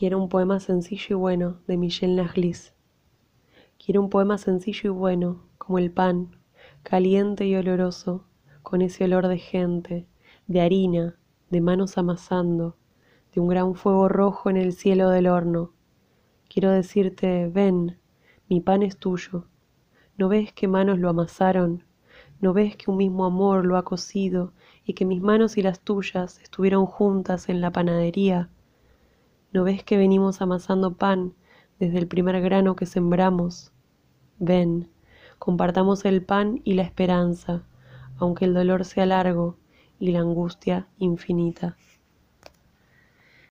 Quiero un poema sencillo y bueno de Michel Naglis. Quiero un poema sencillo y bueno, como el pan, caliente y oloroso, con ese olor de gente, de harina, de manos amasando, de un gran fuego rojo en el cielo del horno. Quiero decirte, ven, mi pan es tuyo. ¿No ves que manos lo amasaron? ¿No ves que un mismo amor lo ha cocido y que mis manos y las tuyas estuvieron juntas en la panadería? ¿No ves que venimos amasando pan desde el primer grano que sembramos? Ven, compartamos el pan y la esperanza, aunque el dolor sea largo y la angustia infinita.